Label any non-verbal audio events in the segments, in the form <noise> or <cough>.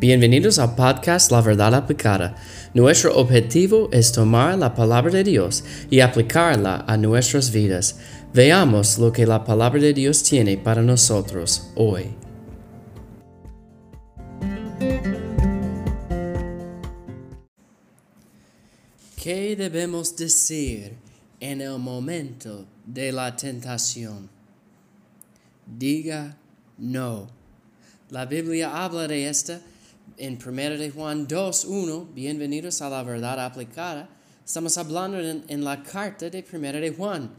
Bienvenidos al podcast La Verdad Aplicada. Nuestro objetivo es tomar la palabra de Dios y aplicarla a nuestras vidas. Veamos lo que la palabra de Dios tiene para nosotros hoy. ¿Qué debemos decir en el momento de la tentación? Diga no. La Biblia habla de esta en 1 de Juan 2, 1, bienvenidos a la verdad aplicada, estamos hablando en, la carta de 1 de Juan.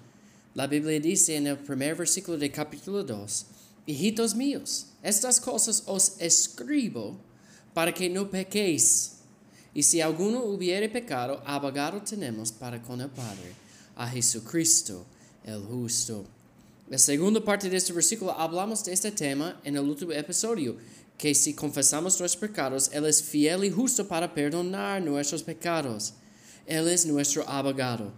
La Biblia dice en el primer versículo de capítulo 2, hijitos míos, estas cosas os escribo para que no pequéis. Y si alguno hubiere pecado, abogado tenemos para con el Padre, a Jesucristo el justo. La segunda parte de este versículo hablamos de este tema en el último episodio que si confesamos nuestros pecados, Él es fiel y justo para perdonar nuestros pecados. Él es nuestro abogado.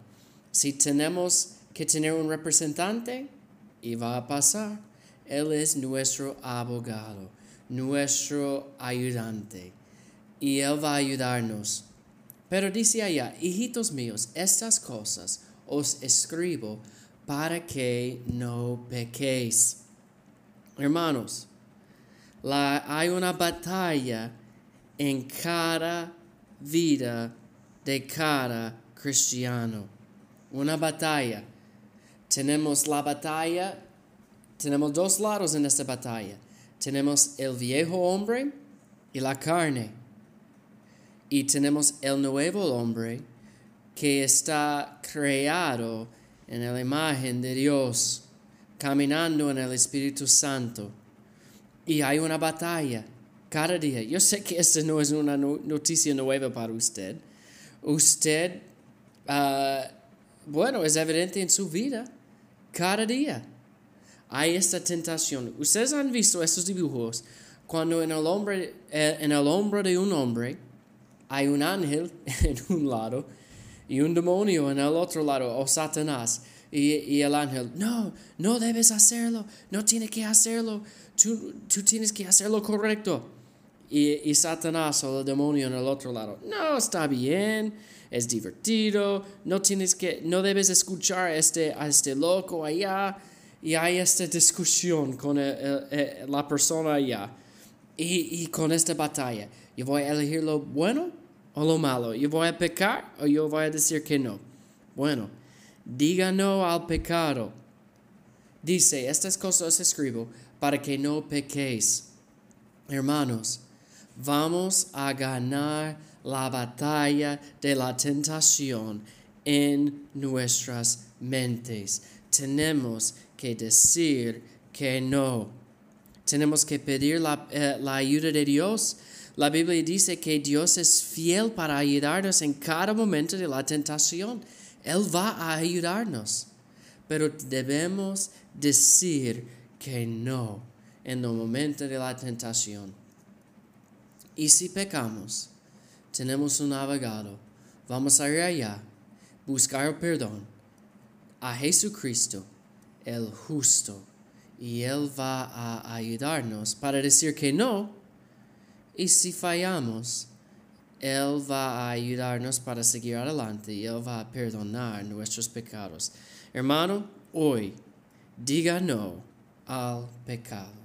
Si tenemos que tener un representante, y va a pasar, Él es nuestro abogado, nuestro ayudante, y Él va a ayudarnos. Pero dice allá, hijitos míos, estas cosas os escribo para que no pequéis. Hermanos, la, hay una batalla en cada vida de cada cristiano. Una batalla. Tenemos la batalla, tenemos dos lados en esta batalla. Tenemos el viejo hombre y la carne. Y tenemos el nuevo hombre que está creado en la imagen de Dios, caminando en el Espíritu Santo. Y hay una batalla cada día. Yo sé que esta no es una noticia nueva para usted. Usted, ah, bueno, es evidente en su vida. Cada día hay esta tentación. Ustedes han visto estos dibujos cuando en el, hombre, eh, en el hombro de un hombre hay un ángel <laughs> en un lado y un demonio en el otro lado, o Satanás. Y, y, el ángel, no, no debes hacerlo, no tienes que hacerlo, tú, tú tienes que hacer lo correcto. Y, y, Satanás o el demonio en el otro lado, no, está bien, es divertido, no tienes que, no debes escuchar a este, a este loco allá. Y hay esta discusión con la persona allá. Y, y con esta batalla, yo voy a elegir lo bueno o lo malo. Yo voy a pecar o yo voy a decir que no. Bueno, diga no al pecado. Dice, estas cosas escribo para que no pequéis. Hermanos, vamos a ganar la batalla de la tentación en nuestras mentes. Tenemos que decir que no. Tenemos que pedir la, eh, la, ayuda de Dios. La Biblia dice que Dios es fiel para ayudarnos en cada momento de la tentación. Él va a ayudarnos. Pero debemos decir que no en el momento de la tentación. Y si pecamos, tenemos un abogado. Vamos a ir allá, buscar perdón a Jesucristo, el justo, y Él va a ayudarnos para decir que no. Y si fallamos, Él va a ayudarnos para seguir adelante y Él va a perdonar nuestros pecados. Hermano, hoy diga no al pecado.